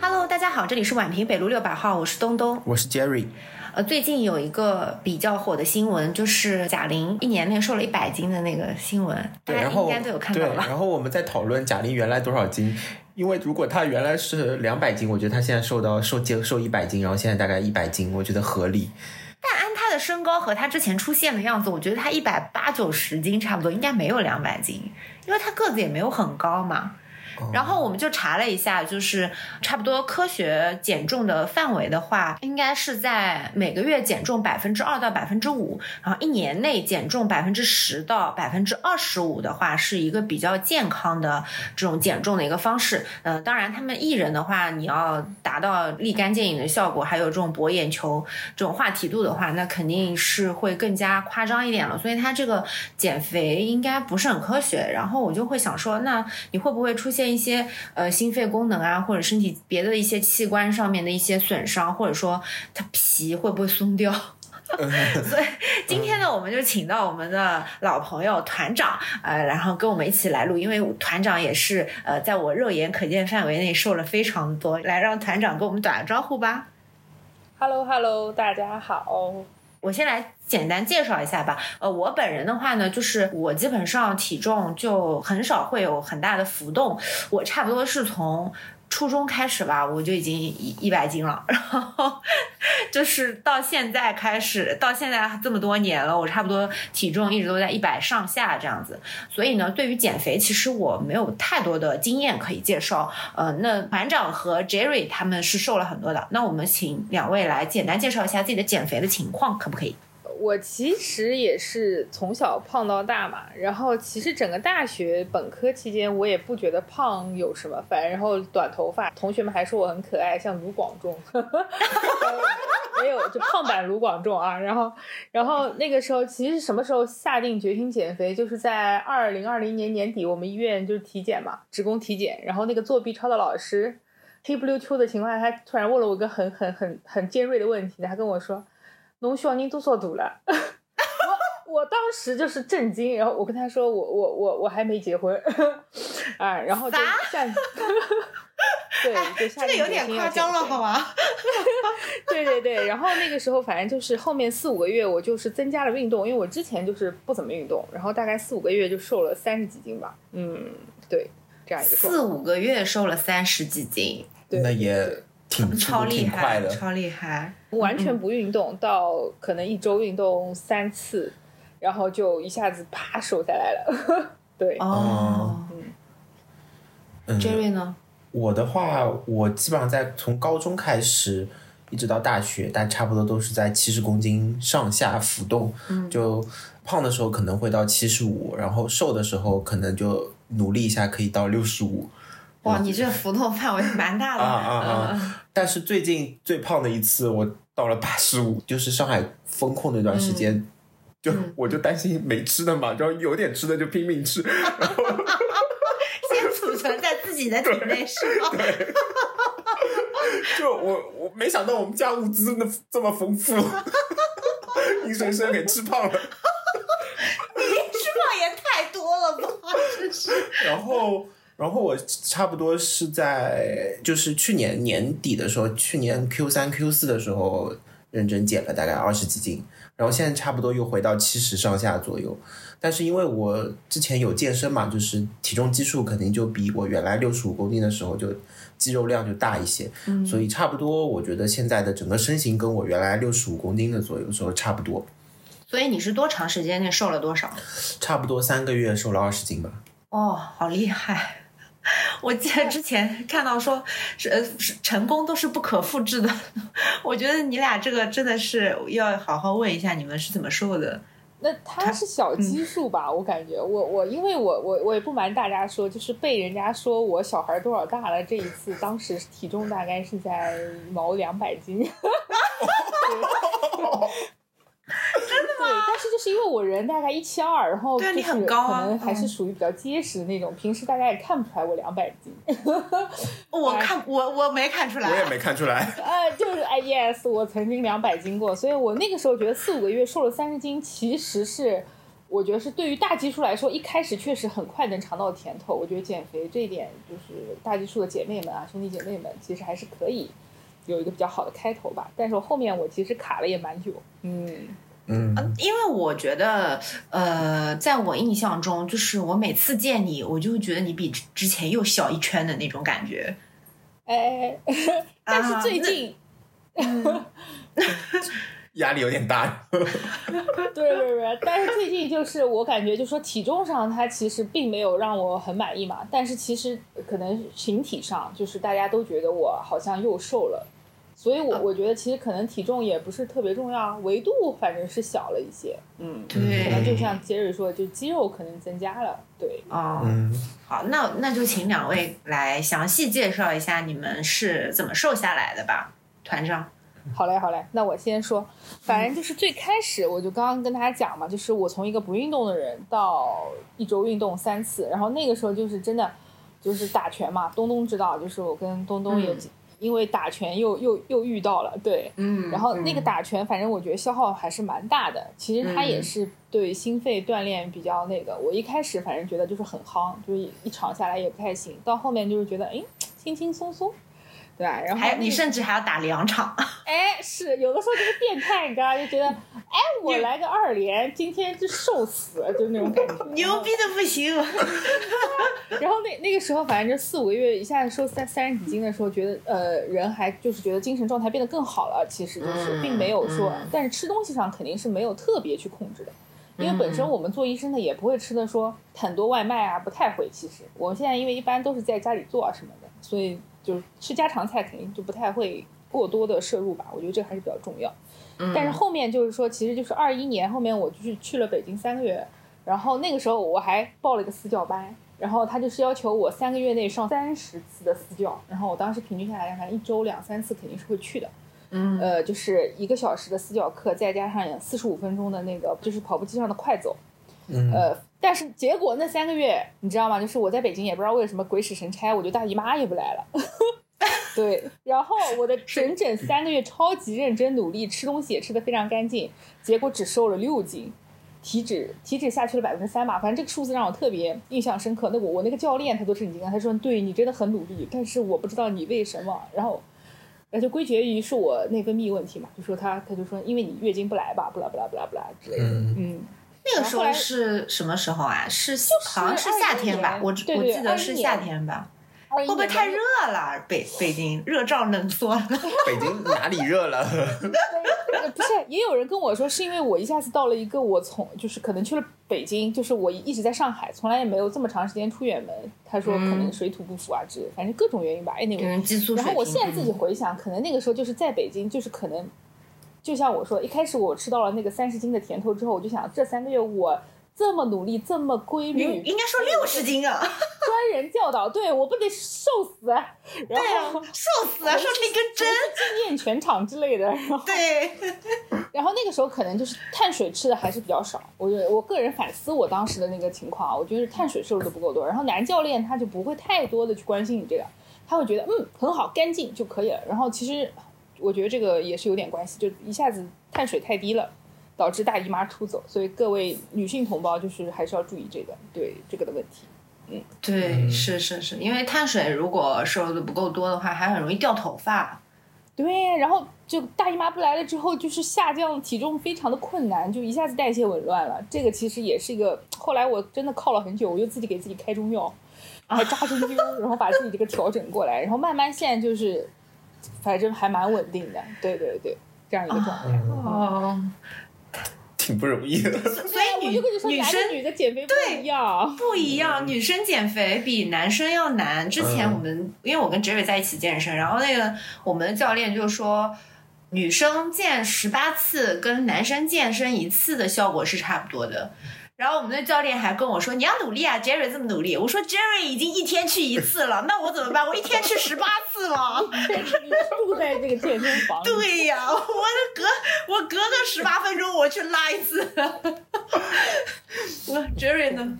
Hello，大家好，这里是宛平北路六百号，我是东东。我是 Jerry。呃，最近有一个比较火的新闻，就是贾玲一年内瘦了一百斤的那个新闻，大对，家应该都有看到对，吧？然后我们在讨论贾玲原来多少斤，因为如果她原来是两百斤，我觉得她现在瘦到瘦减瘦一百斤，然后现在大概一百斤，我觉得合理。身高和他之前出现的样子，我觉得他一百八九十斤差不多，应该没有两百斤，因为他个子也没有很高嘛。然后我们就查了一下，就是差不多科学减重的范围的话，应该是在每个月减重百分之二到百分之五，然后一年内减重百分之十到百分之二十五的话，是一个比较健康的这种减重的一个方式。嗯、当然他们艺人的话，你要达到立竿见影的效果，还有这种博眼球、这种话题度的话，那肯定是会更加夸张一点了。所以他这个减肥应该不是很科学。然后我就会想说，那你会不会出现一些呃心肺功能啊，或者身体别的一些器官上面的一些损伤，或者说它皮会不会松掉？所以今天呢，我们就请到我们的老朋友团长，呃，然后跟我们一起来录，因为团长也是呃，在我肉眼可见范围内瘦了非常多，来让团长跟我们打个招呼吧。Hello Hello，大家好。我先来简单介绍一下吧。呃，我本人的话呢，就是我基本上体重就很少会有很大的浮动，我差不多是从。初中开始吧，我就已经一一百斤了，然后 就是到现在开始，到现在这么多年了，我差不多体重一直都在一百上下这样子。所以呢，对于减肥，其实我没有太多的经验可以介绍。呃，那团长和 Jerry 他们是瘦了很多的，那我们请两位来简单介绍一下自己的减肥的情况，可不可以？我其实也是从小胖到大嘛，然后其实整个大学本科期间，我也不觉得胖有什么，反然后短头发，同学们还说我很可爱，像卢广仲，没有就胖版卢广仲啊。然后，然后那个时候其实什么时候下定决心减肥，就是在二零二零年年底，我们医院就是体检嘛，职工体检，然后那个作弊抄的老师黑不溜秋的情况下，他突然问了我一个很很很很尖锐的问题，他跟我说。侬小人多少度了？我我当时就是震惊，然后我跟他说我我我我还没结婚，啊，然后就下，对，就下这个有点夸张了，好吗？对对对，然后那个时候反正就是后面四五个月，我就是增加了运动，因为我之前就是不怎么运动，然后大概四五个月就瘦了三十几斤吧，嗯，对，这样一个，四五个月瘦了三十几斤，对那也挺超厉害，的。超厉害。完全不运动，到可能一周运动三次，然后就一下子啪瘦下来了。对，哦嗯，，Jerry 呢？我的话，我基本上在从高中开始一直到大学，但差不多都是在七十公斤上下浮动。嗯就胖的时候可能会到七十五，然后瘦的时候可能就努力一下可以到六十五。哇，你这浮动范围蛮大的。啊啊嗯啊！但是最近最胖的一次，我到了八十五，就是上海封控那段时间，就嗯我就担心没吃的嘛，然后有点吃的就拼命吃，然后先储存在自己的体内是吗？就我我没想到我们家物资那这么丰富，硬生生给吃胖了。你吃胖也太多了吧，真是。然后，然后我差不多是在就是去年年底的时候，去年 Q 三 Q 四的时候认真减了大概二十几斤，然后现在差不多又回到七十上下左右。但是因为我之前有健身嘛，就是体重基数肯定就比我原来六十五公斤的时候就肌肉量就大一些，所以差不多我觉得现在的整个身形跟我原来六十五公斤的左右时候差不多，所以你是多长时间内瘦了多少？差不多三个月瘦了二十斤吧。哦，好厉害！我记得之前看到说，是呃是成功都是不可复制的。我觉得你俩这个真的是要好好问一下，你们是怎么瘦的？那它是小基数吧？我感觉我我因为我我我也不瞒大家说，就是被人家说我小孩多少大了，这一次当时体重大概是在毛两百斤。真的吗？但是就是因为我人大概一七二，然后对啊你就是很高啊可能还是嗯属于比较结实的那种，平时大家也看不出来我两百斤。我看我我没看出来，我也没看出来。呃，就是哎，yes，我曾经两百斤过，所以我那个时候觉得四五个月瘦了三十斤，其实是我觉得是对于大基数来说，一开始确实很快能尝到甜头。我觉得减肥这一点，就是大基数的姐妹们啊，兄弟姐妹们，其实还是可以有一个比较好的开头吧。但是我后面我其实卡了也蛮久，嗯，嗯，因为我觉得，呃，在我印象中，就是我每次见你，我就会觉得你比之之前又小一圈的那种感觉。哎，但是最近，压力有点大。对对对，但是最近就是我感觉，就说体重上它其实并没有让我很满意嘛，但是其实可能形体上就是大家都觉得我好像又瘦了，所以我我觉得其实可能体重也不是特别重要，维度反正是小了一些，嗯，对。可能就像杰瑞说的，就肌肉可能增加了，对，哦，嗯，好，那那就请两位来详细介绍一下你们是怎么瘦下来的吧，团长。好嘞，好嘞，那我先说，反正就是最开始我就刚刚跟大家讲嘛，就是我从一个不运动的人到一周运动三次，然后那个时候就是真的就是打拳嘛，东东知道，就是我跟东东也嗯因为打拳又又又遇到了，对，嗯然后那个打拳，反正我觉得消耗还是蛮大的。其实它也是对心肺锻炼比较那个。我一开始反正觉得就是很夯，就是一场下来也不太行，到后面就是觉得哎轻轻松松，对吧？然后还你甚至还要打两场，哎是有的时候就是变态，你知道，就觉得哎我来个二连，今天就瘦死，就那种感觉。牛逼的不行。然后那那个时候，反正就四五个月，一下子瘦三三十几斤的时候，觉得呃人还就是觉得精神状态变得更好了。其实就是嗯并没有说，嗯但是吃东西上肯定是没有特别去控制的，因为本身嗯我们做医生的也不会吃的说很多外卖啊，不太会。其实我现在因为一般都是在家里做啊什么的，所以就是吃家常菜肯定就不太会过多的摄入吧。我觉得这个还是比较重要。嗯但是后面就是说，其实就是二一年后面我就是去了北京三个月，然后那个时候我还报了一个私教班，然后他就是要求我三个月内上三十次的私教，然后我当时平均下来，反正一周两三次肯定是会去的，嗯呃，就是一个小时的私教课，再加上四十五分钟的那个就是跑步机上的快走，嗯呃，但是结果那三个月你知道吗？就是我在北京也不知道为什么鬼使神差，我就大姨妈也不来了。对，然后我的整整三个月超级认真努力，吃东西也吃的非常干净，结果只瘦了六斤，体脂体脂下去了百分之三吧，反正这个数字让我特别印象深刻。那我我那个教练他都震惊了，他说对你真的很努力，但是我不知道你为什么。然后，那就归结于是我内分泌问题嘛，就说他他就说因为你月经不来吧，不啦不啦不啦不啦之类的，嗯嗯那个时候是什么时候啊？是好像是夏天吧？我对对我记得是夏天吧？会会不会太热了？北北京热胀冷缩了。北京哪里热了？呃不是，也有人跟我说，是因为我一下子到了一个我从就是可能去了北京，就是我一直在上海，从来也没有这么长时间出远门。他说可能水土不服啊之类，反正各种原因吧。哎，那个，嗯，激素水然后我现在自己回想，可能那个时候就是在北京，就是可能，就像我说，一开始我吃到了那个三十斤的甜头之后，我就想这三个月我这么努力，这么规律，应应该说六十斤啊！专人教导，对我不得瘦死，然对啊后，瘦死啊，瘦成一根针。惊艳全场之类的，然后对，然后那个时候可能就是碳水吃的还是比较少，我觉我个人反思我当时的那个情况啊，我觉得碳水摄入的不够多。然后男教练他就不会太多的去关心你这个，他会觉得嗯很好干净就可以了。然后其实我觉得这个也是有点关系，就一下子碳水太低了，导致大姨妈出走。所以各位女性同胞就是还是要注意这个对这个的问题。嗯对，是是是，因为碳水如果摄入的不够多的话，还很容易掉头发。对，然后就大姨妈不来了之后，就是下降体重非常的困难，就一下子代谢紊乱了。这个其实也是一个，后来我真的靠了很久，我就自己给自己开中药，还扎针灸，然后把自己这个调整过来，然后慢慢现在就是，反正还蛮稳定的。对对对，这样一个状态。哦，挺不容易的。所以女我就跟你说，女生女的减肥不一样。不一样，女生减肥比男生要难。之前嗯我们、因为我跟 Jerry 在一起健身，然后那个我们的教练就说，女生健十八次跟男生健身一次的效果是差不多的。然后我们的教练还跟我说：“你要努力啊，Jerry 这么努力。”我说：“Jerry 已经一天去一次了，那我怎么办？我一天去十八次吗？”你住在这个健身房，对呀，我隔我隔个十八分钟我去拉一次。我 Jerry 呢？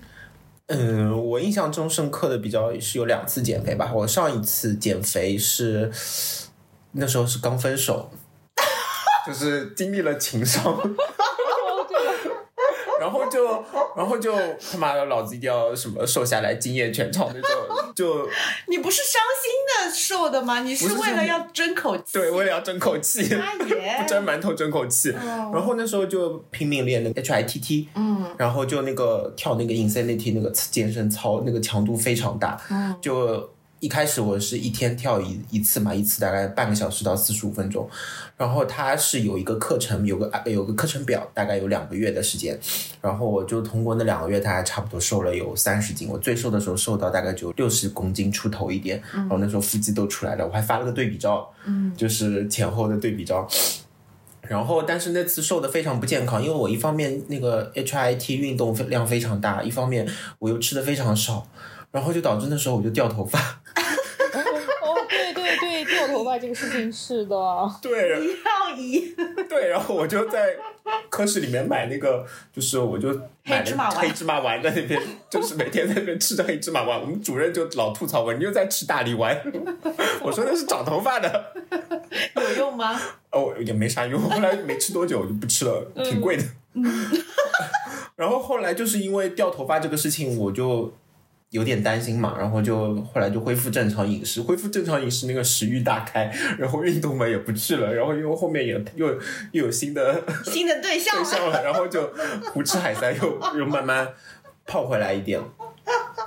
嗯，我印象中深刻的比较是有两次减肥吧。我上一次减肥是那时候是刚分手，就是经历了情伤，然然后就然后就他妈的老子一定要什么瘦下来惊艳全场那种，就。你不是伤心的瘦的吗？你是为了要争口气？对，为了要争口气，不争馒头争口气。哦然后那时候就拼命练那个 HITT，嗯。然后就那个跳那个 Insanity 那个健身操，那个强度非常大，嗯。就一开始我是一天跳一一次嘛，一次大概半个小时到四十五分钟，然后它是有一个课程，有个有个课程表，大概有两个月的时间，然后我就通过那两个月，大概差不多瘦了有三十斤，我最瘦的时候瘦到大概就六十公斤出头一点，然后那时候腹肌都出来了，我还发了个对比照，嗯。就是前后的对比照。然后，但是那次瘦的非常不健康，因为我一方面那个 HIT 运动量非常大，一方面我又吃的非常少，然后就导致那时候我就掉头发。哦，对对对，掉头发这个事情是的，对要移，对，然后我就在科室里面买那个，就是我就买了黑芝麻丸黑芝麻丸在那边，就是每天在那边吃着黑芝麻丸。我们主任就老吐槽我，你又在吃大力丸。我说那是长头发的。有用吗？哦，也没啥用。后来没吃多久我就不吃了，挺贵的。然后后来就是因为掉头发这个事情，我就有点担心嘛，然后就后来就恢复正常饮食，恢复正常饮食，那个食欲大开，然后运动嘛也不去了，然后因为后面也又又有新的新的对象了。对象了，然后就胡吃海塞又又慢慢胖回来一点。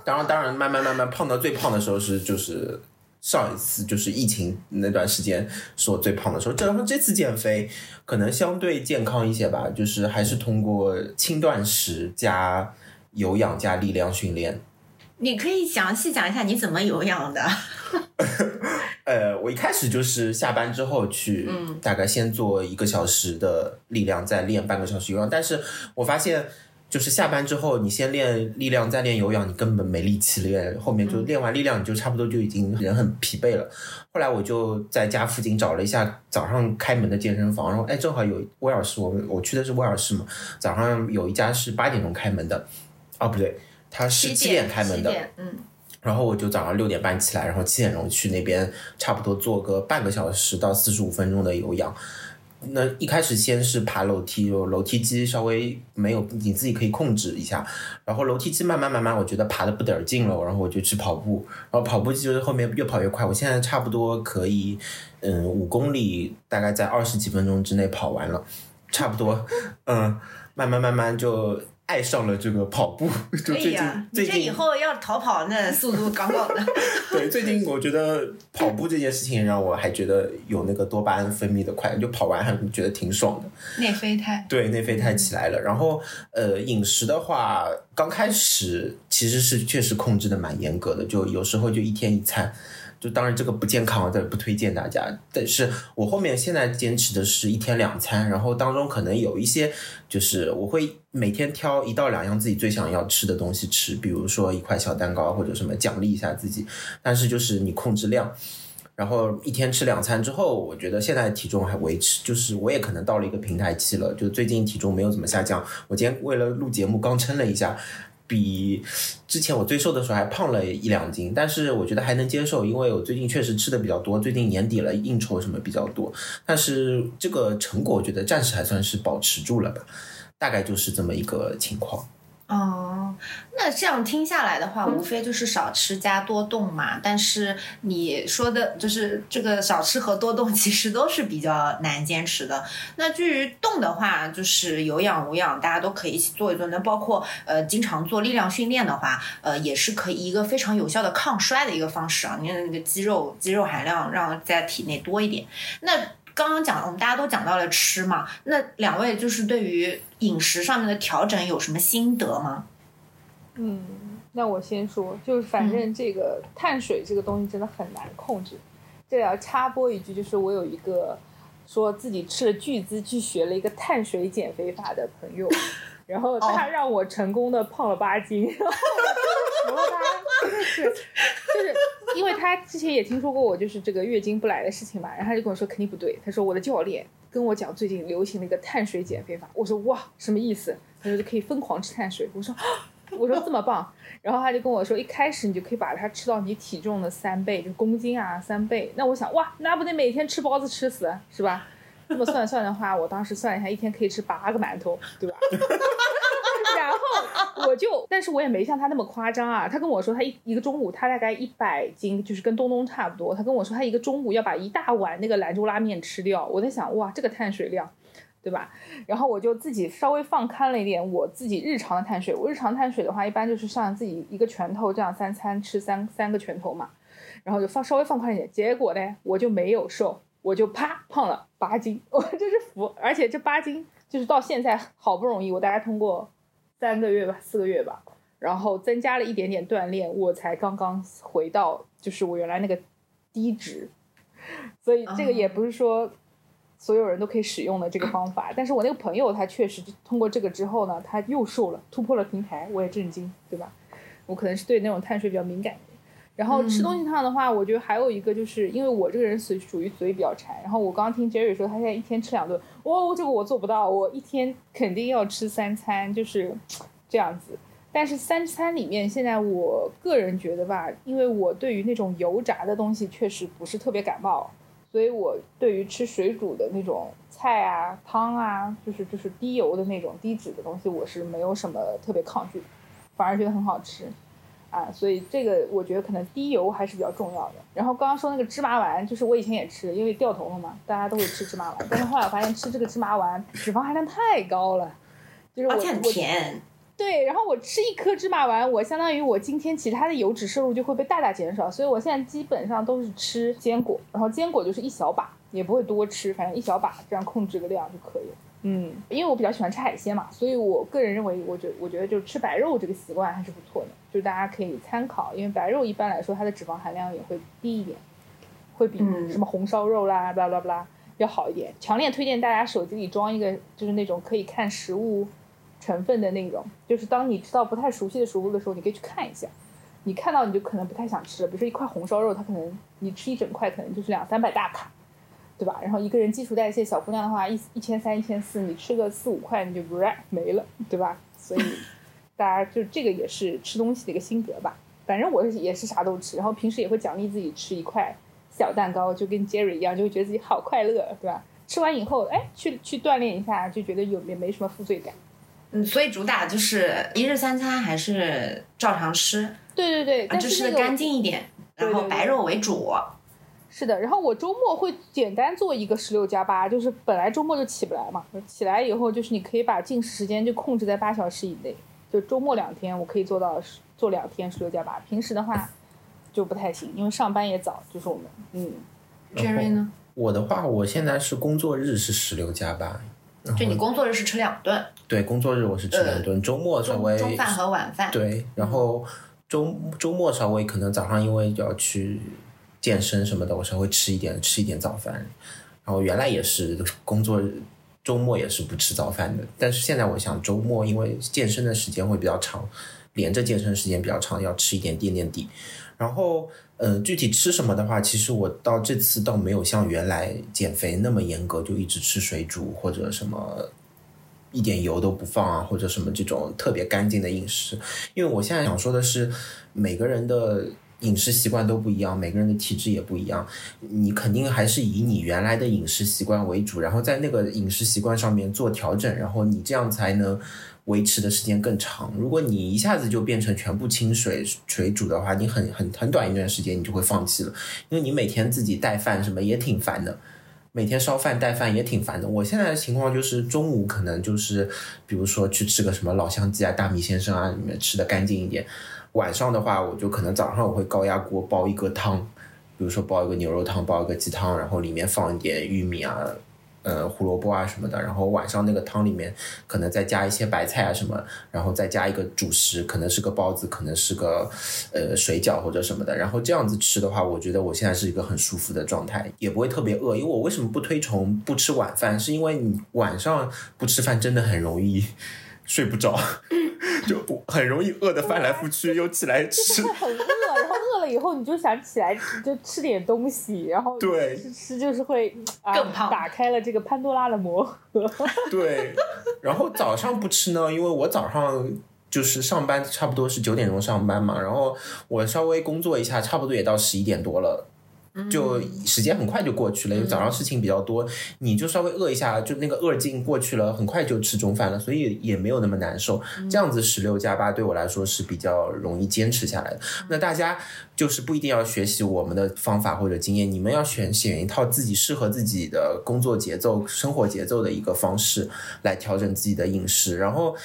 当然，当然，慢慢慢慢胖到最胖的时候是就是上一次就是疫情那段时间是我最胖的时候。这然后这次减肥可能相对健康一些吧，就是还是通过轻断食加有氧加力量训练。你可以详细讲一下你怎么有氧的。呃，我一开始就是下班之后去，嗯大概先做一个小时的力量，再练半个小时有氧。但是我发现，就是下班之后，你先练力量，再练有氧，你根本没力气练。后面就练完力量，你就差不多就已经人很疲惫了。后来我就在家附近找了一下早上开门的健身房，然后哎，正好有威尔士，我们我去的是威尔士嘛，早上有一家是八点钟开门的，哦不对，它是七点开门的，嗯，然后我就早上六点半起来，然后七点钟去那边，差不多做个半个小时到四十五分钟的有氧。那一开始先是爬楼梯，有楼梯机稍微没有你自己可以控制一下，然后楼梯机慢慢慢慢，我觉得爬的不得劲了，然后我就去跑步，然后跑步就是后面越跑越快，我现在差不多可以，嗯，五公里大概在二十几分钟之内跑完了，差不多，嗯，慢慢慢慢就爱上了这个跑步，就可最近最近这以后要逃跑，那速度杠杠的。对，最近我觉得跑步这件事情让我还觉得有那个多巴胺分泌的快，就跑完还觉得挺爽的。内啡肽。对，内啡肽起来了。然后呃，饮食的话，刚开始其实是确实控制的蛮严格的，就有时候就一天一餐。就当然这个不健康，但不推荐大家。但是我后面现在坚持的是一天两餐，然后当中可能有一些就是我会每天挑一到两样自己最想要吃的东西吃，比如说一块小蛋糕或者什么奖励一下自己。但是就是你控制量，然后一天吃两餐之后，我觉得现在体重还维持，就是我也可能到了一个平台期了，就最近体重没有怎么下降。我今天为了录节目刚称了一下，比之前我最瘦的时候还胖了一两斤，但是我觉得还能接受，因为我最近确实吃的比较多，最近年底了，应酬什么比较多，但是这个成果我觉得暂时还算是保持住了吧，大概就是这么一个情况。哦，那这样听下来的话，无非就是少吃加多动嘛。但是你说的就是这个少吃和多动，其实都是比较难坚持的。那至于动的话，就是有氧无氧，大家都可以一起做一做。那包括呃，经常做力量训练的话，呃，也是可以一个非常有效的抗衰的一个方式啊。你的那个肌肉肌肉含量让在体内多一点。那刚刚讲，我们大家都讲到了吃嘛，那两位就是对于饮食上面的调整有什么心得吗？嗯，那我先说，就是反正这个碳水这个东西真的很难控制。这里要插播一句，就是我有一个说自己吃了巨资去学了一个碳水减肥法的朋友，然后他让我成功的胖了八斤，然 然后他是就是因为他之前也听说过我就是这个月经不来的事情嘛，然后他就跟我说肯定不对，他说我的教练跟我讲最近流行了一个碳水减肥法，我说哇什么意思？他说就可以疯狂吃碳水，我说。我说这么棒，然后他就跟我说，一开始你就可以把它吃到你体重的三倍，就公斤啊三倍。那我想，哇，那不得每天吃包子吃死是吧？这么算算的话，我当时算一下，一天可以吃八个馒头，对吧？我就，但是我也没像他那么夸张啊。他跟我说，他一一个中午，他大概一百斤，就是跟东东差不多。他跟我说，他一个中午要把一大碗那个兰州拉面吃掉。我在想，哇，这个碳水量，对吧？然后我就自己稍微放开了一点，我自己日常的碳水。我日常碳水的话，一般就是像自己一个拳头这样三餐吃三三个拳头嘛，然后就放稍微放宽一点。结果呢，我就没有瘦，我就啪胖了八斤，我真是服。而且这八斤就是到现在好不容易，我大概通过。三个月吧，四个月吧，然后增加了一点点锻炼，我才刚刚回到就是我原来那个低值，所以这个也不是说所有人都可以使用的这个方法。但是我那个朋友他确实通过这个之后呢，他又瘦了，突破了平台，我也震惊，对吧？我可能是对那种碳水比较敏感。然后吃东西上的话，我觉得还有一个就是因为我这个人属属于嘴比较馋，然后我刚刚听 Jerry 说他现在一天吃两顿，哦，这个我做不到，我一天肯定要吃三餐，就是这样子。但是三餐里面，现在我个人觉得吧，因为我对于那种油炸的东西确实不是特别感冒，所以我对于吃水煮的那种菜啊、汤啊，就是就是低油的那种低脂的东西，我是没有什么特别抗拒，反而觉得很好吃。啊，所以这个我觉得可能低油还是比较重要的。然后刚刚说那个芝麻丸，就是我以前也吃，因为掉头发嘛，大家都会吃芝麻丸。但是后来我发现吃这个芝麻丸脂肪含量太高了，就是而且很甜。对，然后我吃一颗芝麻丸，我相当于我今天其他的油脂摄入就会被大大减少。所以我现在基本上都是吃坚果，然后坚果就是一小把，也不会多吃，反正一小把这样控制个量就可以了。嗯，因为我比较喜欢吃海鲜嘛，所以我个人认为，我觉我觉得就是吃白肉这个习惯还是不错的，就是大家可以参考。因为白肉一般来说它的脂肪含量也会低一点，会比什么红烧肉啦、巴拉巴拉要好一点。强烈推荐大家手机里装一个，就是那种可以看食物成分的那种，就是当你知道不太熟悉的食物的时候，你可以去看一下。你看到你就可能不太想吃了，比如说一块红烧肉，它可能你吃一整块可能就是两三百大卡。对吧？然后一个人基础代谢小姑娘的话，一一千三、一千四，你吃个四五块你就不没了，对吧？所以 大家就这个也是吃东西的一个心得吧。反正我是也是啥都吃，然后平时也会奖励自己吃一块小蛋糕，就跟 Jerry 一样，就会觉得自己好快乐，对吧？吃完以后，哎，去去锻炼一下，就觉得有也没什么负罪感。嗯，所以主打就是一日三餐还是照常吃。对对对，但是吃的干净一点，然后白肉为主。是的，然后我周末会简单做一个十六加八，就是本来周末就起不来嘛，起来以后就是你可以把进食时间就控制在八小时以内，就周末两天我可以做到做两天十六加八，平时的话就不太行，因为上班也早，就是我们嗯，Jerry 呢？我的话，我现在是工作日是十六加八，就你工作日是吃两顿？对，工作日我是吃两顿，周末稍微中饭和晚饭。对，然后周周末稍微可能早上因为要去。健身什么的，我稍微吃一点，吃一点早饭。然后原来也是工作日周末也是不吃早饭的，但是现在我想周末因为健身的时间会比较长，连着健身时间比较长，要吃一点垫垫底。然后，嗯，具体吃什么的话，其实我到这次倒没有像原来减肥那么严格，就一直吃水煮或者什么一点油都不放啊，或者什么这种特别干净的饮食。因为我现在想说的是每个人的。饮食习惯都不一样，每个人的体质也不一样。你肯定还是以你原来的饮食习惯为主，然后在那个饮食习惯上面做调整，然后你这样才能维持的时间更长。如果你一下子就变成全部清水水煮的话，你很很很短一段时间你就会放弃了，因为你每天自己带饭什么也挺烦的，每天烧饭带饭也挺烦的。我现在的情况就是中午可能就是，比如说去吃个什么老乡鸡啊、大米先生啊，里面吃的干净一点。晚上的话，我就可能早上我会高压锅煲一个汤，比如说煲一个牛肉汤，煲一个鸡汤，然后里面放一点玉米啊，呃胡萝卜啊什么的，然后晚上那个汤里面可能再加一些白菜啊什么，然后再加一个主食，可能是个包子，可能是个呃水饺或者什么的，然后这样子吃的话，我觉得我现在是一个很舒服的状态，也不会特别饿，因为我为什么不推崇不吃晚饭，是因为你晚上不吃饭真的很容易。睡不着，就很容易饿的翻来覆去，又起来吃，会很饿，然后饿了以后你就想起来就吃点东西，然后对吃吃就是会更胖，打开了这个潘多拉的魔盒。对，然后早上不吃呢，因为我早上就是上班差不多是九点钟上班嘛，然后我稍微工作一下，差不多也到十一点多了。就时间很快就过去了，因为早上事情比较多，你就稍微饿一下，就那个饿劲过去了，很快就吃中饭了，所以也没有那么难受。这样子十六加八对我来说是比较容易坚持下来的。那大家就是不一定要学习我们的方法或者经验，你们要选选一套自己适合自己的工作节奏、生活节奏的一个方式来调整自己的饮食，然后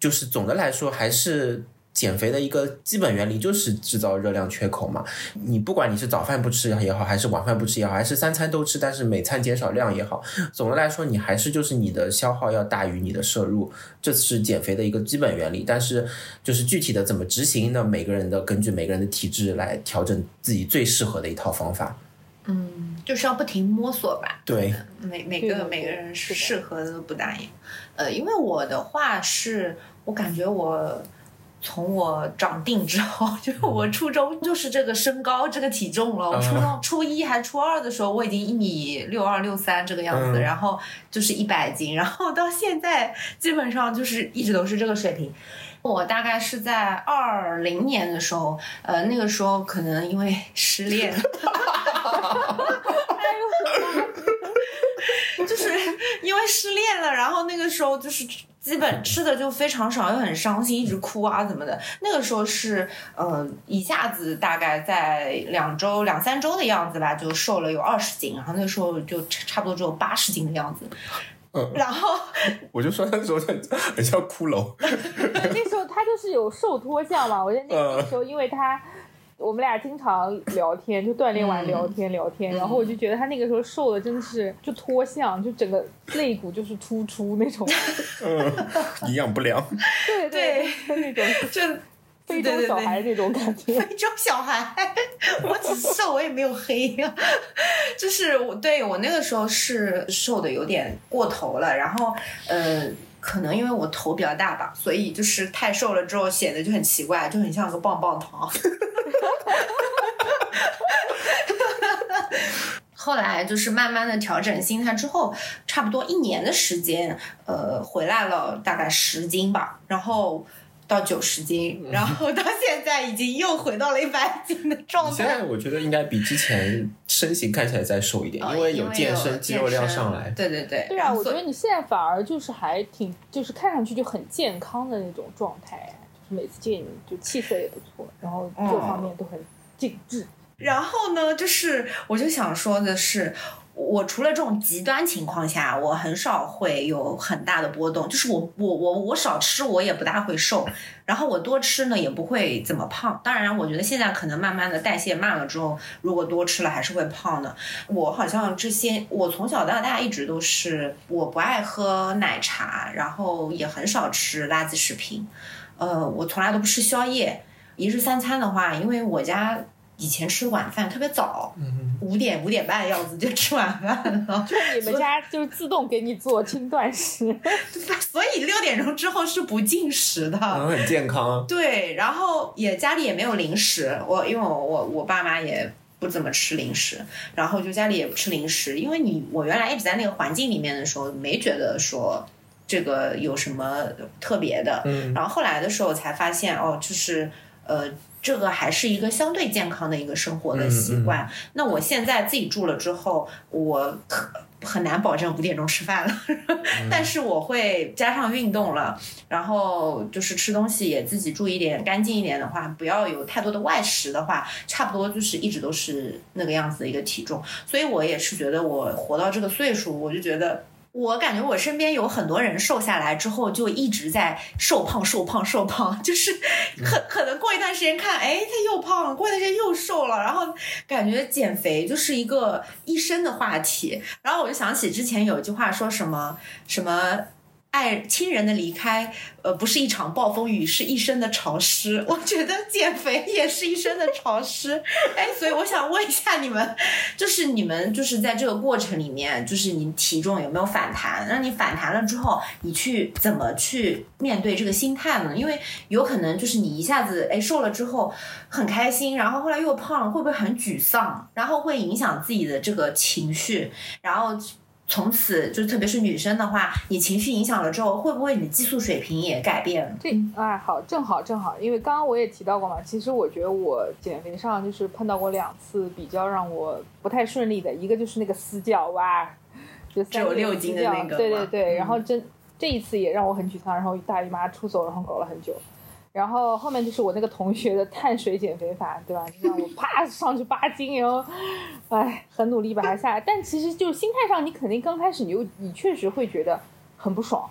就是总的来说还是。减肥的一个基本原理就是制造热量缺口嘛。你不管你是早饭不吃也好，还是晚饭不吃也好，还是三餐都吃，但是每餐减少量也好，总的来说你还是就是你的消耗要大于你的摄入，这是减肥的一个基本原理。但是就是具体的怎么执行，呢每个人的根据每个人的体质来调整自己最适合的一套方法。嗯，就是要不停摸索吧。对，每每个每个人适合的都不大一样。呃，因为我的话是我感觉我。从我长定之后，就是我初中就是这个身高这个体重了。我初中初一还初二的时候，我已经一米六二六三这个样子，然后就是一百斤，然后到现在基本上就是一直都是这个水平。我大概是在二零年的时候，呃，那个时候可能因为失恋，就是 因为失恋了，然后那个时候就是。基本吃的就非常少，又很伤心，一直哭啊怎么的。那个时候是，呃，一下子大概在两周、两三周的样子吧，就瘦了有二十斤，然后那个时候就差不多只有八十斤的样子。嗯，然后 我就说那时候很很像骷髅。那时候他就是有瘦脱相嘛，我觉得那个时候因为他。我们俩经常聊天，就锻炼完聊天聊天，然后我就觉得他那个时候瘦的真的是就脱相，就整个肋骨就是突出那种，嗯，营养不良，对对，那种就非洲小孩那种感觉，非洲小孩，我只是瘦，我也没有黑。呀，就是我对我那个时候是瘦的有点过头了，然后呃。可能因为我头比较大吧，所以就是太瘦了之后显得就很奇怪，就很像个棒棒糖。后来就是慢慢的调整心态之后，差不多一年的时间，呃，回来了大概十斤吧，然后。到九十斤，然后到现在已经又回到了一百斤的状态。现在我觉得应该比之前身形看起来再瘦一点，因为有健身，肌肉量上来。对对对。对啊，我觉得你现在反而就是还挺，就是看上去就很健康的那种状态，就是每次见你就气色也不错，然后各方面都很精致。然后呢，就是我就想说的是。我除了这种极端情况下，我很少会有很大的波动。就是我我我我少吃，我也不大会瘦。然后我多吃呢，也不会怎么胖。当然，我觉得现在可能慢慢的代谢慢了之后，如果多吃了还是会胖的。我好像这些，我从小到大一直都是我不爱喝奶茶，然后也很少吃垃圾食品。呃，我从来都不吃宵夜。一日三餐的话，因为我家。以前吃晚饭特别早，五点五点半的样子就吃晚饭了。就你们家就是自动给你做轻断食，所以六点钟之后是不进食的，很健康。对，然后也家里也没有零食，我因为我我我爸妈也不怎么吃零食，然后就家里也不吃零食，因为你我原来一直在那个环境里面的时候，没觉得说这个有什么特别的。嗯，然后后来的时候才发现，哦，就是呃。这个还是一个相对健康的一个生活的习惯。那我现在自己住了之后，我可很难保证五点钟吃饭了，但是我会加上运动了，然后就是吃东西也自己注意点，干净一点的话，不要有太多的外食的话，差不多就是一直都是那个样子的一个体重。所以我也是觉得，我活到这个岁数，我就觉得。我感觉我身边有很多人瘦下来之后就一直在瘦胖瘦胖瘦胖，就是可可能过一段时间看，哎，他又胖了，过一段时间又瘦了，然后感觉减肥就是一个一生的话题。然后我就想起之前有一句话说什么什么。爱亲人的离开，呃，不是一场暴风雨，是一生的潮湿。我觉得减肥也是一生的潮湿。哎，所以我想问一下你们，就是你们就是在这个过程里面，就是你体重有没有反弹？那你反弹了之后，你去怎么去面对这个心态呢？因为有可能就是你一下子哎瘦了之后很开心，然后后来又胖了，会不会很沮丧？然后会影响自己的这个情绪，然后。从此就特别是女生的话，你情绪影响了之后，会不会你激素水平也改变了？这哎好，正好正好，因为刚刚我也提到过嘛，其实我觉得我减肥上就是碰到过两次比较让我不太顺利的，一个就是那个私教哇，就只有六斤的那个对对对，嗯然后真这一次也让我很沮丧，然后大姨妈出走，然后搞了很久。然后后面就是我那个同学的碳水减肥法，对吧？就让我啪上去八斤，然后，哎，很努力把它下来。但其实就心态上，你肯定刚开始你又你确实会觉得很不爽，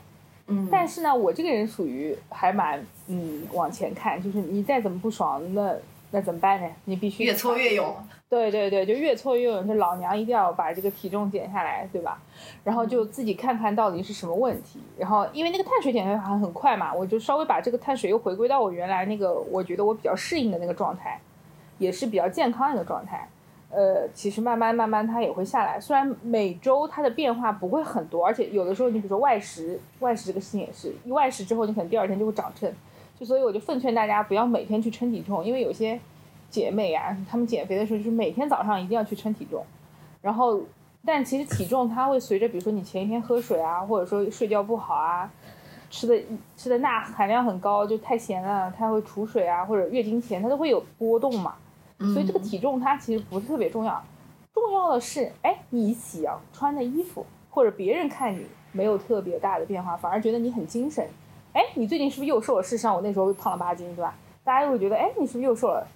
嗯，但是呢，我这个人属于还蛮嗯往前看，就是你再怎么不爽，那那怎么办呢？你必须越挫越勇。对对对，就越挫越勇，就老娘一定要把这个体重减下来，对吧？然后就自己看看到底是什么问题。然后因为那个碳水减肥法很快嘛，我就稍微把这个碳水又回归到我原来那个我觉得我比较适应的那个状态，也是比较健康的一个状态。呃，其实慢慢慢慢它也会下来，虽然每周它的变化不会很多，而且有的时候你比如说外食，外食这个事情也是，一外食之后你可能第二天就会长秤，就所以我就奉劝大家不要每天去称体重，因为有些姐妹啊，她们减肥的时候就是每天早上一定要去称体重，然后但其实体重它会随着比如说你前一天喝水啊，或者说睡觉不好啊，吃的吃的钠含量很高，就太咸了，它会储水啊，或者月经前它都会有波动嘛。所以这个体重它其实不是特别重要，重要的是，哎，你洗啊穿的衣服或者别人看你没有特别大的变化，反而觉得你很精神。哎，你最近是不是又瘦了？事实上我那时候胖了八斤，对吧？大家就会觉得，哎，你是不是又瘦了？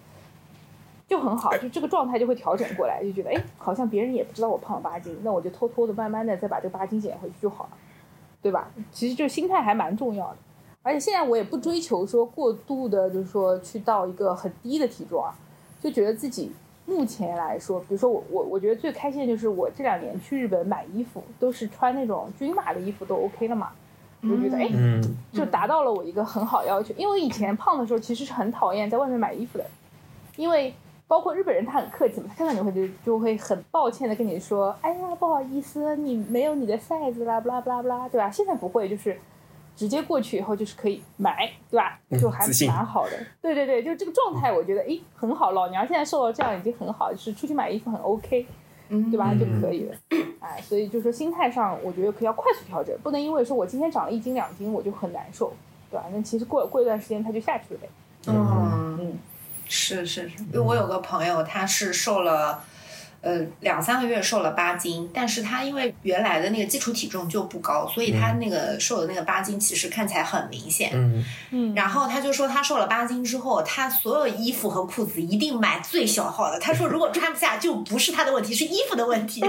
就很好，就这个状态就会调整过来，就觉得，哎，好像别人也不知道我胖了八斤，那我就偷偷的、慢慢的再把这八斤减回去就好了，对吧？其实就心态还蛮重要的。而且现在我也不追求说过度的，就是说去到一个很低的体重啊，就觉得自己目前来说，比如说我我我觉得最开心的就是我这两年去日本买衣服，都是穿那种均码的衣服都 OK 了嘛，我就觉得哎，嗯就达到了我一个很好要求。因为我以前胖的时候其实是很讨厌在外面买衣服的，因为包括日本人他很客气嘛，他看到你会就就会很抱歉的跟你说，哎呀不好意思，你没有你的 size 啦，不啦不啦不啦，对吧？现在不会，就是。直接过去以后就是可以买，对吧？就还蛮好的。对对对，就这个状态，我觉得诶很好。老娘现在瘦到这样已经很好，就是出去买衣服很 OK，对吧？嗯就可以了。哎，所以就是说心态上，我觉得可以要快速调整，不能因为说我今天长了一斤两斤我就很难受，对吧？那其实过过一段时间它就下去了呗。嗯，嗯是是是，因为我有个朋友，他是瘦了。呃，两三个月瘦了八斤，但是他因为原来的那个基础体重就不高，所以他那个瘦的那个八斤其实看起来很明显。嗯嗯，然后他就说，他瘦了八斤之后，他所有衣服和裤子一定买最小号的。他说，如果穿不下，就不是他的问题，是衣服的问题。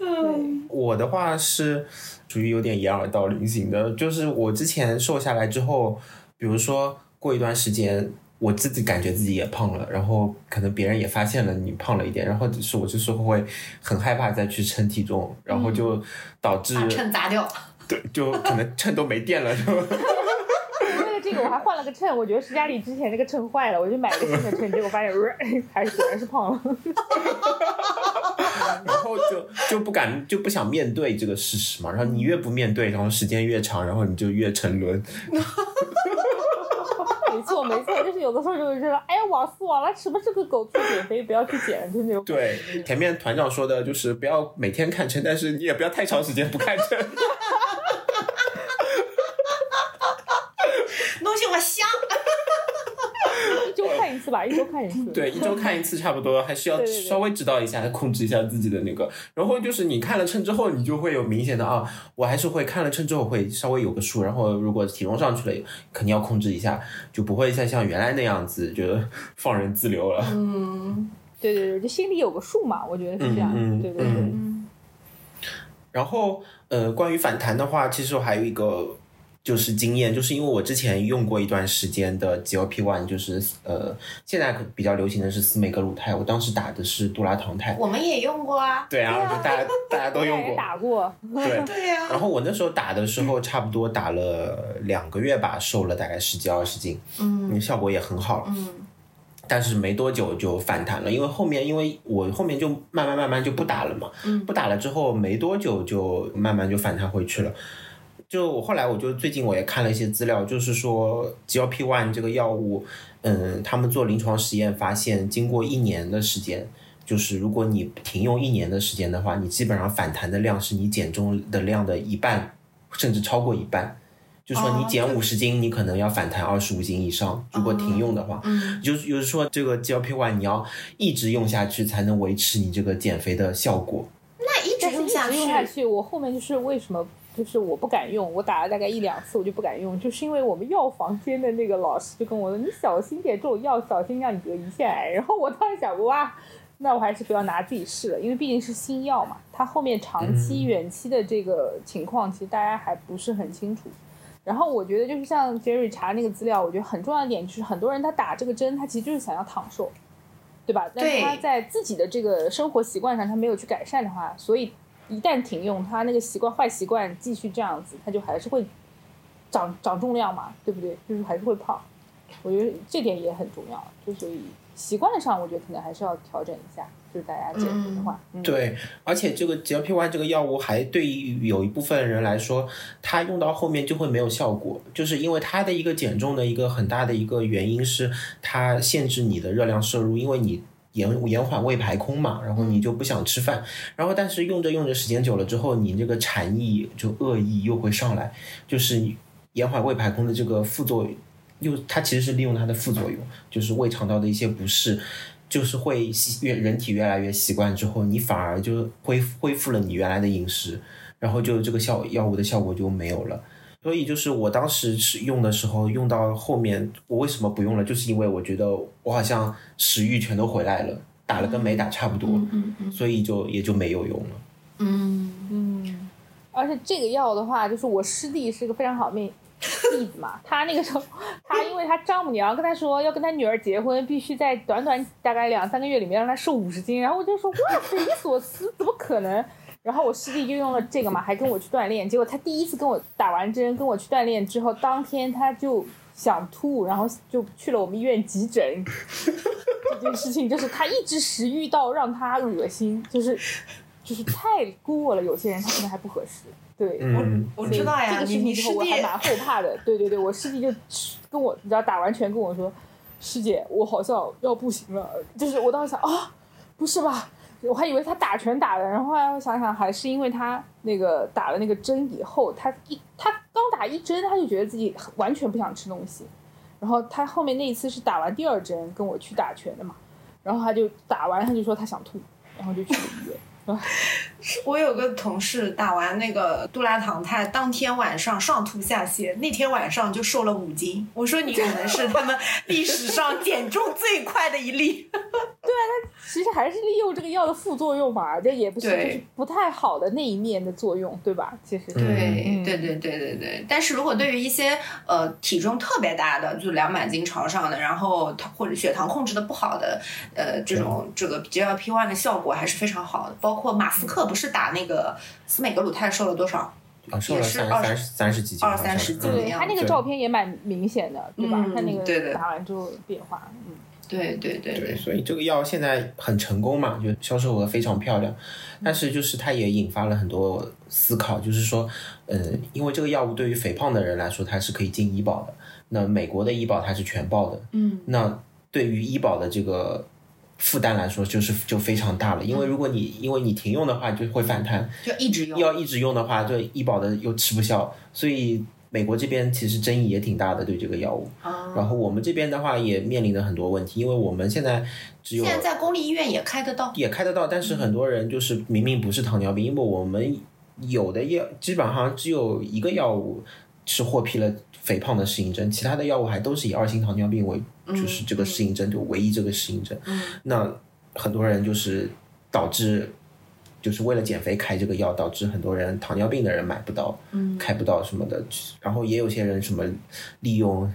嗯 我的话是属于有点掩耳盗铃型的，就是我之前瘦下来之后，比如说过一段时间，我自己感觉自己也胖了，然后可能别人也发现了你胖了一点，然后只是我这时候会很害怕再去称体重，然后就导致、把秤砸掉。对，就可能秤都没电了，就 为了这个我还换了个秤，我觉得施家里之前那个秤坏了，我就买了个新的秤，结果发现、呃、还是果然是胖了。然后就就不敢就不想面对这个事实嘛，然后你越不面对，然后时间越长，然后你就越沉沦。没错没错，就是有的时候就会觉得，哎呀，网死网了，什么这个狗屁减肥，不要去减，就那种。对，前面团长说的就是不要每天看称，但是你也不要太长时间不看称。东西我香。一周看一次吧，一周看一次。对，一周看一次差不多，还是要稍微知道一下，控制一下自己的那个。然后就是你看了称之后，你就会有明显的啊，我还是会看了称之后会稍微有个数，然后如果体重上去了，肯定要控制一下，就不会再像原来那样子就放任自流了。嗯对对对，就心里有个数嘛，我觉得是这样。对对对。嗯然后呃，关于反弹的话，其实我还有一个就是经验，就是因为我之前用过一段时间的 GLP one，就是呃，现在比较流行的是司美格鲁肽，我当时打的是杜拉糖肽。我们也用过啊。对啊，就大家 大家都用过。打过，对。对呀、然后我那时候打的时候，差不多打了两个月吧，瘦了大概十几二十斤，嗯效果也很好。嗯但是没多久就反弹了，因为后面因为我后面就慢慢慢慢就不打了嘛，嗯不打了之后没多久就慢慢就反弹回去了。就我后来我就最近我也看了一些资料，就是说 GLP one 这个药物，嗯，他们做临床实验发现，经过一年的时间，就是如果你停用一年的时间的话，你基本上反弹的量是你减重的量的一半，甚至超过一半。就说你减哦五十斤，你可能要反弹二十五斤以上。如果停用的话，嗯就是就是说这个 GLP-1 你要一直用下去，才能维持你这个减肥的效果。那一直直用下用下，去，我后面就是为什么就是我不敢用，我打了大概一两次我就不敢用，就是因为我们药房间的那个老师就跟我说，你小心点，这种药小心让你得胰腺癌。然后我当时想，哇，那我还是不要拿自己试了，因为毕竟是新药嘛，它后面长期、嗯远期的这个情况，其实大家还不是很清楚。然后我觉得就是像 Jerry 查那个资料，我觉得很重要的点就是很多人他打这个针，他其实就是想要躺瘦，对吧？但是他在自己的这个生活习惯上他没有去改善的话，所以一旦停用，他那个习惯坏习惯继续这样子，他就还是会长长重量嘛，对不对？就是还是会胖。我觉得这点也很重要，就所以习惯上，我觉得可能还是要调整一下。就是大家减肥的话，嗯，对，而且这个 GLP-1 这个药物还对于有一部分人来说，它用到后面就会没有效果，就是因为它的一个减重的一个很大的一个原因是它限制你的热量摄入，因为你。延延缓胃排空嘛，然后你就不想吃饭，然后但是用着用着时间久了之后，你这个馋意就恶意又会上来，就是延缓胃排空的这个副作用，又它其实是利用它的副作用，就是胃肠道的一些不适，就是会习越人体越来越习惯之后，你反而就恢恢复了你原来的饮食，然后就这个效药物的效果就没有了。所以就是我当时是用的时候，用到后面我为什么不用了？就是因为我觉得我好像食欲全都回来了，打了跟没打差不多，嗯嗯所以就也就没有用了。嗯嗯，而且这个药的话，就是我师弟是个非常好的例例子嘛。他那个时候，他因为他丈母娘跟他说要跟他女儿结婚，必须在短短大概两三个月里面让他瘦五十斤，然后我就说哇，匪夷所思，怎么可能？然后我师弟就用了这个嘛，还跟我去锻炼。结果他第一次跟我打完针，跟我去锻炼之后，当天他就想吐，然后就去了我们医院急诊。这件事情就是他一直食欲到让他恶心，就是就是太过了。有些人他可能还不合适。对，嗯，我知道呀，这个事你你师弟情之后我还蛮后怕的。对对对，我师弟就跟我，你知道打完拳跟我说，师姐，我好像要不行了。就是我当时想啊，不是吧？我还以为他打拳打的，然后后来我想想，还是因为他那个打了那个针以后，他一他刚打一针，他就觉得自己完全不想吃东西。然后他后面那一次是打完第二针跟我去打拳的嘛，然后他就打完他就说他想吐，然后就去了医院。我有个同事打完那个杜拉糖肽，当天晚上上吐下泻，那天晚上就瘦了五斤。我说你可能是他们历史上减重最快的一例。对啊，他其实还是利用这个药的副作用嘛，这也不是就是不太好的那一面的作用，对吧？其实，对嗯对对对对对，但是如果对于一些呃体重特别大的，就两百斤朝上的，然后他或者血糖控制的不好的，呃，这种这个 GLP-1 的效果还是非常好的。包括马斯克不是打那个斯美格鲁肽瘦了多少？啊，瘦了也是二三三十三十几斤，二三十斤嗯对他那个照片也蛮明显的，对吧？嗯他那个打完之后变化，嗯，对对对对，对，所以这个药现在很成功嘛，就销售额非常漂亮。但是就是它也引发了很多思考，就是说，呃，因为这个药物对于肥胖的人来说，它是可以进医保的。那美国的医保它是全报的，嗯，那对于医保的这个负担来说，就是就非常大了。因为如果你因为你停用的话，就会反弹，就一直用。要一直用的话，这医保的又吃不消，所以美国这边其实争议也挺大的对这个药物。啊，然后我们这边的话也面临着很多问题，因为我们现在只有现在在公立医院也开得到。也开得到，但是很多人就是明明不是糖尿病，因为我们有的药基本上只有一个药物是获批了肥胖的适应症，其他的药物还都是以二型糖尿病为就是这个适应症，就唯一这个适应症。那很多人就是导致。就是为了减肥开这个药，导致很多人糖尿病的人买不到，开不到什么的。然后也有些人什么利用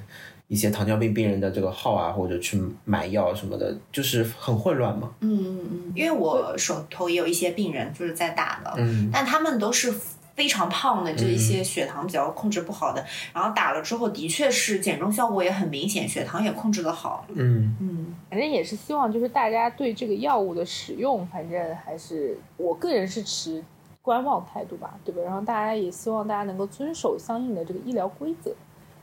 一些糖尿病病人的这个号啊，或者去买药什么的，就是很混乱嘛。嗯嗯，因为我手头也有一些病人就是在打的，嗯但他们都是非常胖的，这一些血糖比较控制不好的，然后打了之后的确是减重效果也很明显，血糖也控制的好。嗯嗯，反正也是希望就是大家对这个药物的使用，反正还是我个人是持观望态度吧，对吧？然后大家也希望大家能够遵守相应的这个医疗规则，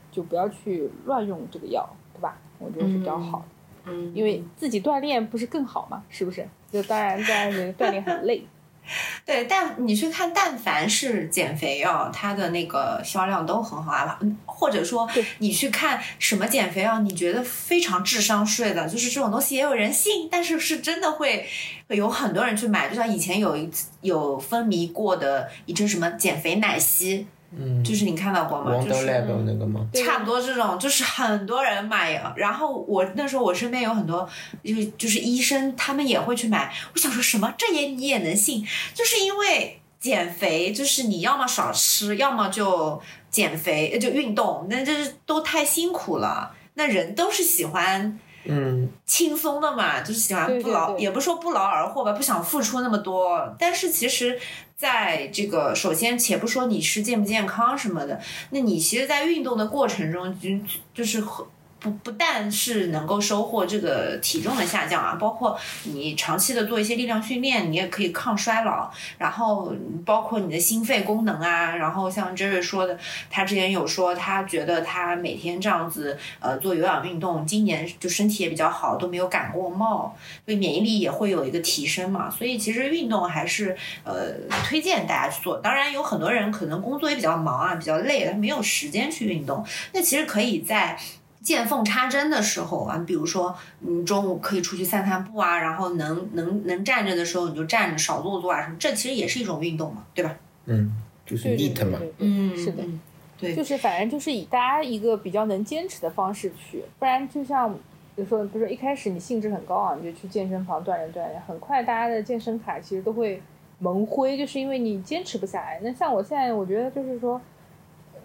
就不要去乱用这个药，对吧？我觉得是比较好的。嗯，因为自己锻炼不是更好吗？是不是？就当然当然觉得锻炼很累。对，但你去看，但凡是减肥药，它的那个销量都很好啊。嗯或者说，你去看什么减肥药，你觉得非常智商税的，就是这种东西也有人信，但是是真的会会有很多人去买。就像以前有一次有风靡过的一阵什么减肥奶昔，嗯就是你看到过吗？就是 Lab 那个吗？差不多这种，就是很多人买。然后我那时候我身边有很多，就是就是医生，他们也会去买。我想说什么，这也你也能信？就是因为减肥，就是你要么少吃，要么就减肥呃就运动，那这是都太辛苦了。那人都是喜欢嗯，轻松的嘛，就是喜欢不劳，对对也不说不劳而获吧，不想付出那么多。但是其实，在这个首先，且不说你是健不健康什么的，那你其实，在运动的过程中，就就是和不不但是能够收获这个体重的下降啊，包括你长期的做一些力量训练，你也可以抗衰老，然后包括你的心肺功能啊，然后像 Jerry 说的，他之前有说他觉得他每天这样子呃做有氧运动，今年就身体也比较好，都没有感过冒，所以免疫力也会有一个提升嘛。所以其实运动还是呃推荐大家去做。当然有很多人可能工作也比较忙啊，比较累，他没有时间去运动，那其实可以在。见缝插针的时候啊，比如说，你中午可以出去散散步啊，然后能能能站着的时候你就站着，少坐坐啊什么，这其实也是一种运动嘛，对吧？嗯，就是对对 neat 嘛。对对对，嗯，是的。嗯对，就是反正就是以大家一个比较能坚持的方式去，不然就像比如说，比如说一开始你兴致很高啊，你就去健身房锻炼锻炼，很快大家的健身卡其实都会蒙灰，就是因为你坚持不下来。那像我现在，我觉得就是说，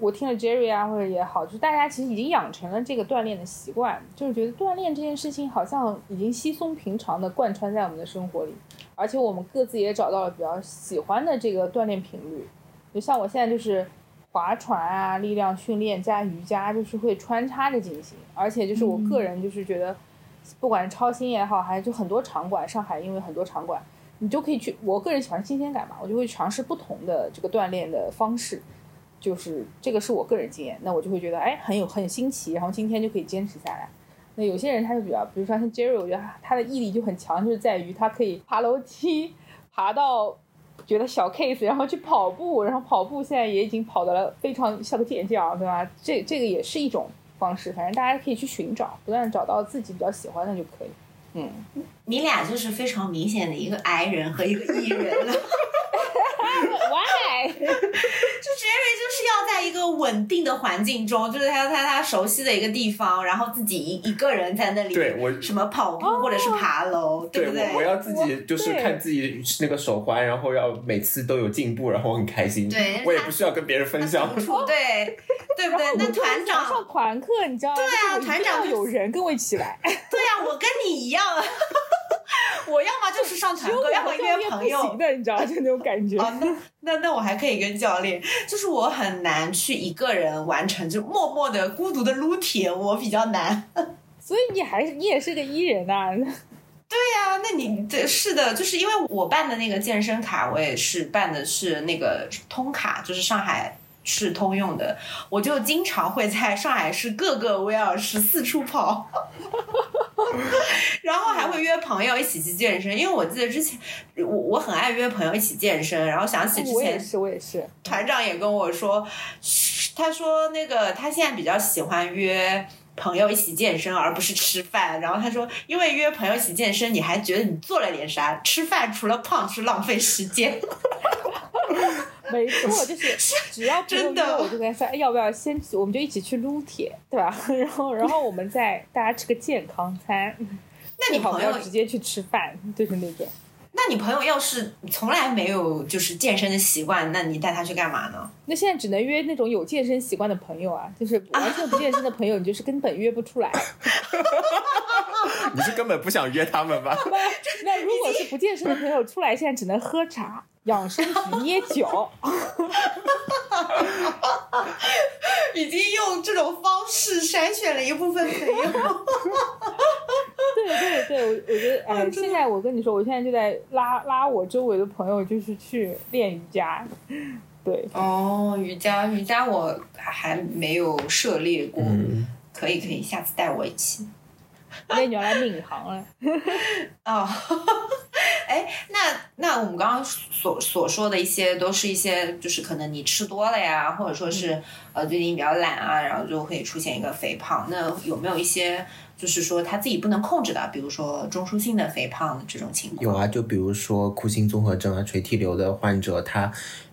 我听了 Jerry 啊或者也好，就是大家其实已经养成了这个锻炼的习惯，就是觉得锻炼这件事情好像已经稀松平常的贯穿在我们的生活里，而且我们各自也找到了比较喜欢的这个锻炼频率。就像我现在就是划船啊、力量训练加瑜伽，就是会穿插着进行。而且就是我个人就是觉得，不管是超新也好，还是就很多场馆，上海因为很多场馆，你就可以去。我个人喜欢新鲜感嘛，我就会尝试不同的这个锻炼的方式。就是这个是我个人经验，那我就会觉得哎很有很新奇，然后今天就可以坚持下来。那有些人他就比较，比如说像 Jerry，我觉得他他的毅力就很强，就是在于他可以爬楼梯，爬到觉得小 case，然后去跑步，然后跑步现在也已经跑得了非常像个健将，对吧？这这个也是一种方式，反正大家可以去寻找，不断找到自己比较喜欢的就可以。嗯，你俩就是非常明显的一个 I 人和一个 E 人了。Why？就 Jerry 就是要在一个稳定的环境中，就是他他他熟悉的一个地方，然后自己一一个人在那里，对我什么跑步或者是爬楼，对不对？我我要自己就是看自己那个手环，然后要每次都有进步，然后我很开心。对我也不需要跟别人分享。对 对不对？那团上长，团课，你知道吗？对啊团长有人跟我一起来，对呀、我跟你一样啊。我要么就是上团 课，要么约朋友行。的，你知道就那种感觉。哦，那那那我还可以跟教练，就是我很难去一个人完成，就默默的孤独的撸铁，我比较难。所以你还是你也是个 E 人呐、对呀、那你这是的，就是因为我办的那个健身卡，我也是办的是那个通卡，就是上海市通用的，我就经常会在上海市各个威尔士四处跑。然后还会约朋友一起去健身，因为我记得之前我我很爱约朋友一起健身，然后想起之前我也是，我也是。团长也跟我说，他说那个他现在比较喜欢约朋友一起健身，而不是吃饭。然后他说，因为约朋友一起健身，你还觉得你做了点啥？吃饭除了胖是浪费时间。没错，就是 只要真的约我就跟他说，哎，要不要先去，我们就一起去撸铁，对吧？然后，然后我们再大家吃个健康餐，那你朋友要直接去吃饭，就是那种。那你朋友要是从来没有就是健身的习惯，那你带他去干嘛呢？那现在只能约那种有健身习惯的朋友啊，就是完全不健身的朋友，你就是根本约不出来。你是根本不想约他们吧？那如果是不健身的朋友出来，现在只能喝茶、养生体、捏脚。已经用这种方式筛选了一部分朋友。对对对，我我觉得，哎，现在我跟你说，我现在就在拉拉我周围的朋友，就是去练瑜伽。对，哦，瑜伽，瑜伽我还没有涉猎过，嗯，可以可以，下次带我一起。那你要来闵行了。哦，哎，那那我们刚刚所所说的一些，都是一些就是可能你吃多了呀，或者说是呃最近比较懒啊，然后就会出现一个肥胖。那有没有一些就是说他自己不能控制的，比如说中枢性的肥胖这种情况？有啊，就比如说库欣综合症啊、垂体瘤的患者，他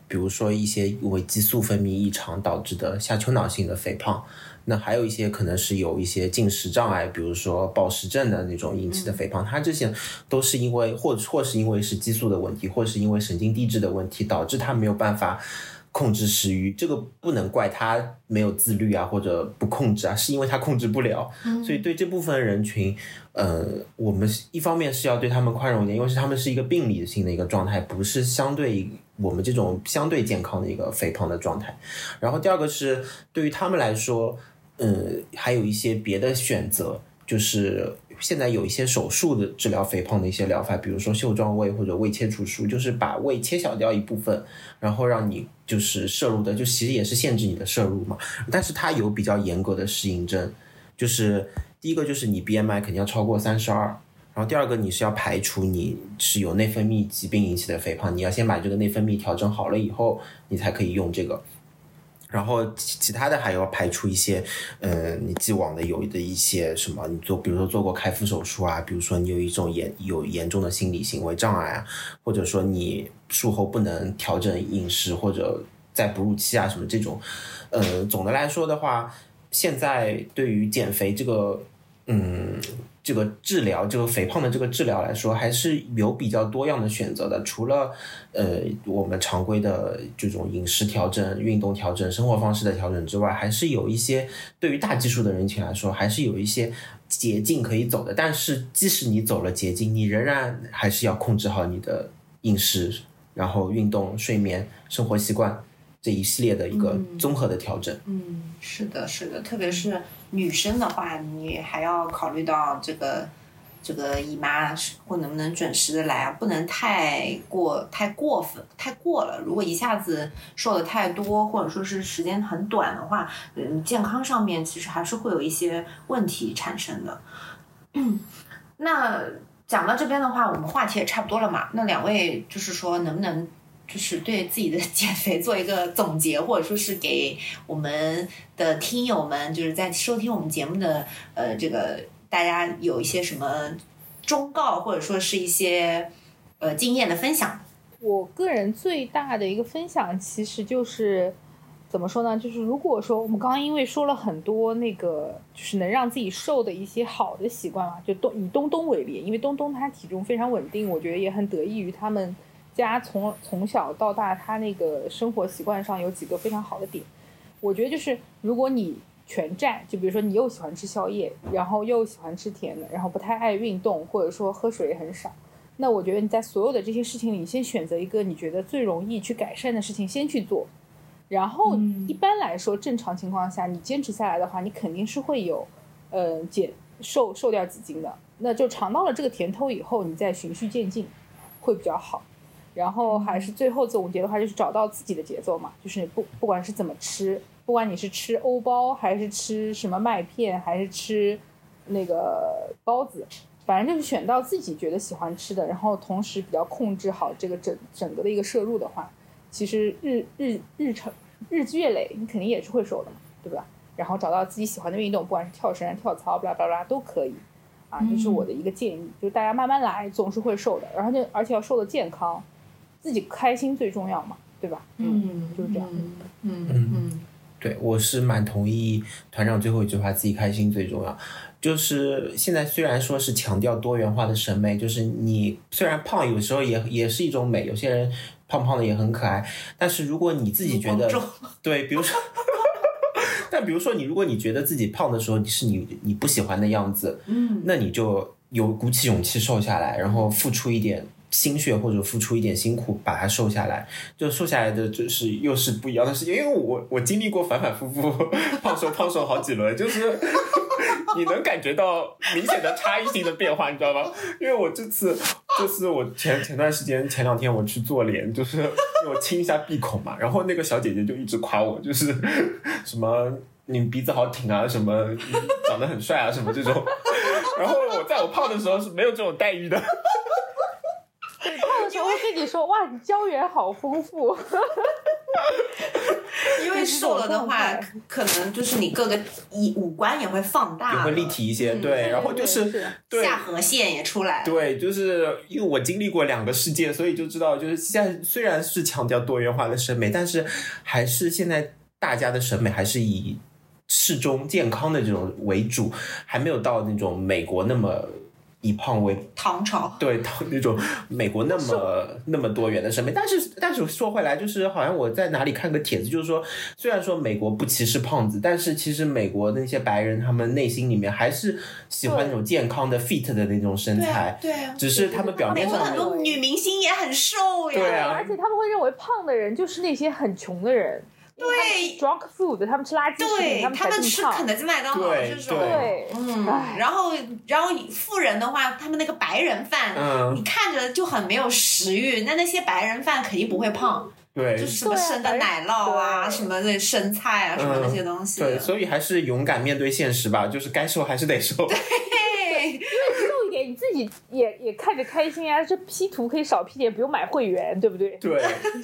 比如说一些因为激素分泌异常导致的下丘脑性的肥胖。那还有一些可能是有一些进食障碍，比如说暴食症的那种引起的肥胖，它这些都是因为或或是因为是激素的问题，或是因为神经递质的问题，导致他没有办法控制食欲。这个不能怪他没有自律啊，或者不控制啊，是因为他控制不了。所以对这部分人群，呃，我们一方面是要对他们宽容一点，因为是他们是一个病理性的一个状态，不是相对我们这种相对健康的一个肥胖的状态。然后第二个是对于他们来说。嗯，还有一些别的选择，就是现在有一些手术的治疗肥胖的一些疗法，比如说袖状胃或者胃切除术，就是把胃切小掉一部分，然后让你就是摄入的，就其实也是限制你的摄入嘛。但是它有比较严格的适应症，就是第一个就是你 BMI 肯定要超过三十二，然后第二个你是要排除你是有内分泌疾病引起的肥胖，你要先把这个内分泌调整好了以后，你才可以用这个。然后其其他的还要排除一些，呃，你既往的有的一些什么，你做比如说做过开腹手术啊，比如说你有一种严有严重的心理行为障碍啊，或者说你术后不能调整饮食或者在哺乳期啊什么这种，呃，总的来说的话，现在对于减肥这个，嗯。这个治疗，这个肥胖的这个治疗来说，还是有比较多样的选择的。除了呃我们常规的这种饮食调整、运动调整、生活方式的调整之外，还是有一些对于大基数的人群来说，还是有一些捷径可以走的。但是，即使你走了捷径，你仍然还是要控制好你的饮食，然后运动、睡眠、生活习惯。这一系列的一个综合的调整。嗯，是的，是的，特别是女生的话，你还要考虑到这个这个姨妈或能不能准时的来啊，不能太过太过分太过了。如果一下子瘦的太多，或者说是时间很短的话，嗯，健康上面其实还是会有一些问题产生的。那讲到这边的话，我们话题也差不多了嘛。那两位就是说，能不能？就是对自己的 减肥做一个总结，或者说是给我们的听友们，就是在收听我们节目的呃这个大家有一些什么忠告，或者说是一些呃经验的分享。我个人最大的一个分享，其实就是怎么说呢？就是如果说我们刚刚因为说了很多那个，就是能让自己瘦的一些好的习惯嘛，就东以东东为例，因为东东他体重非常稳定，我觉得也很得益于他们。家从从小到大，他那个生活习惯上有几个非常好的点，我觉得就是如果你全占，就比如说你又喜欢吃宵夜，然后又喜欢吃甜的，然后不太爱运动，或者说喝水也很少，那我觉得你在所有的这些事情里，先选择一个你觉得最容易去改善的事情先去做，然后一般来说正常情况下，你坚持下来的话，你肯定是会有，呃减瘦瘦掉几斤的，那就尝到了这个甜头以后，你再循序渐进会比较好。然后还是最后总结的话，就是找到自己的节奏嘛，就是不不管是怎么吃，不管你是吃欧包还是吃什么麦片，还是吃那个包子，反正就是选到自己觉得喜欢吃的，然后同时比较控制好这个整整个的一个摄入的话，其实日日日程日积月累，你肯定也是会瘦的嘛，对吧？然后找到自己喜欢的运动，不管是跳绳、跳操，巴拉巴拉都可以，啊，这是我的一个建议，就是大家慢慢来，总是会瘦的，然后就而且要瘦的健康。自己开心最重要嘛，对吧？嗯，就是这样。嗯嗯嗯，对，我是蛮同意团长最后一句话，自己开心最重要。就是现在虽然说是强调多元化的审美，就是你虽然胖，有时候也也是一种美，有些人胖胖的也很可爱。但是如果你自己觉得，对，比如说，但比如说你，如果你觉得自己胖的时候，你是你你不喜欢的样子，嗯，那你就有鼓起勇气瘦下来，然后付出一点。心血或者付出一点辛苦把它瘦下来，就瘦下来的就是又是不一样的事情。因为我我经历过反反复复胖瘦胖瘦好几轮，就是 你能感觉到明显的差异性的变化，你知道吗？因为我这次就是我前前段时间前两天我去做脸，就是我清一下鼻孔嘛，然后那个小姐姐就一直夸我，就是 什么你鼻子好挺啊，什么长得很帅啊，什么这种。然后我在我胖的时候是没有这种待遇的。时候跟你说，哇，你胶原好丰富。因为瘦了的话，可能就是你各个一五官也会放大，也会立体一些。对，然后就是对下颌线也出来。对，就是因为我经历过两个世界，所以就知道，就是现在虽然是强调多元化的审美，但是还是现在大家的审美还是以适中健康的这种为主，还没有到那种美国那么。以胖为唐朝，对，那种美国那么那么多元的审美，但是但是说回来，就是好像我在哪里看个帖子，就是说，虽然说美国不歧视胖子，但是其实美国那些白人他们内心里面还是喜欢那种健康的 fit 的那种身材，对啊，只是他们表面上很多女明星也很瘦呀，对啊，而且他们会认为胖的人就是那些很穷的人。对，drunk food，他们吃垃圾食品，他们吃肯德基、麦当劳这种，嗯，然后，然后富人的话，他们那个白人饭，你看着就很没有食欲。那那些白人饭肯定不会胖，对，就是什么生的奶酪啊，什么的生菜啊，什么那些东西。对，所以还是勇敢面对现实吧，就是该瘦还是得瘦。对。你自己也也看着开心啊，这 P 图可以少 P 点，不用买会员，对不对？对，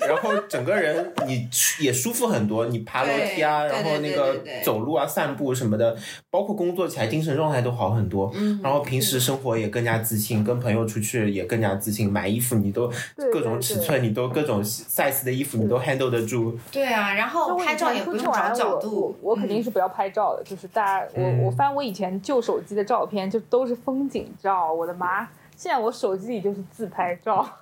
然后整个人你也舒服很多，你爬楼梯啊，然后那个走路啊、散步什么的，包括工作起来精神状态都好很多。嗯，然后平时生活也更加自信，跟朋友出去也更加自信，买衣服你都各种尺寸，你都各种 size 的衣服你都 handle 得住。对啊，然后拍照也不用找角度，我肯定是不要拍照的，就是大家我我翻我以前旧手机的照片，就都是风景照。我的妈！现在我手机里就是自拍照，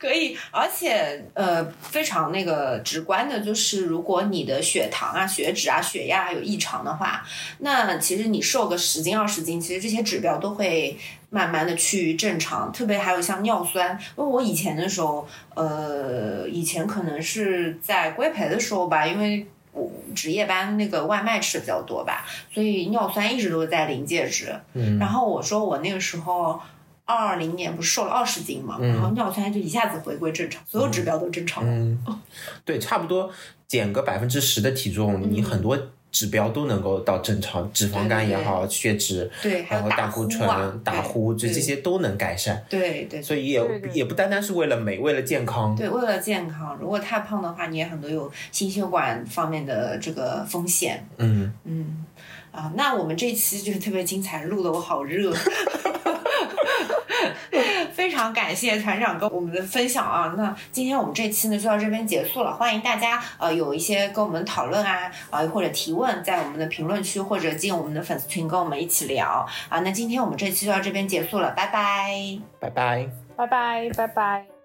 可以，而且呃，非常那个直观的，就是如果你的血糖啊、血脂啊、血压有异常的话，那其实你瘦个十斤二十斤，其实这些指标都会慢慢的趋于正常。特别还有像尿酸，因为我以前的时候，呃，以前可能是在规培的时候吧，因为。值夜班那个外卖吃的比较多吧，所以尿酸一直都在临界值。嗯，然后我说我那个时候二零年不是瘦了二十斤嘛，然后尿酸就一下子回归正常，所有指标都正常了。嗯，对，差不多减个百分之十的体重，你很多。指标都能够到正常，脂肪肝也好，血脂，对，然后胆固醇、打呼，这这些都能改善。对对，所以也也不单单是为了美，为了健康。对，为了健康。如果太胖的话，你也很多有心血管方面的这个风险。嗯嗯，啊，那我们这期就特别精彩，录的我好热。非常感谢团长跟我们的分享啊！那今天我们这期呢就到这边结束了，欢迎大家呃有一些跟我们讨论啊啊或者提问，在我们的评论区或者进我们的粉丝群跟我们一起聊啊！那今天我们这期就到这边结束了，拜拜，拜拜，拜拜，拜拜。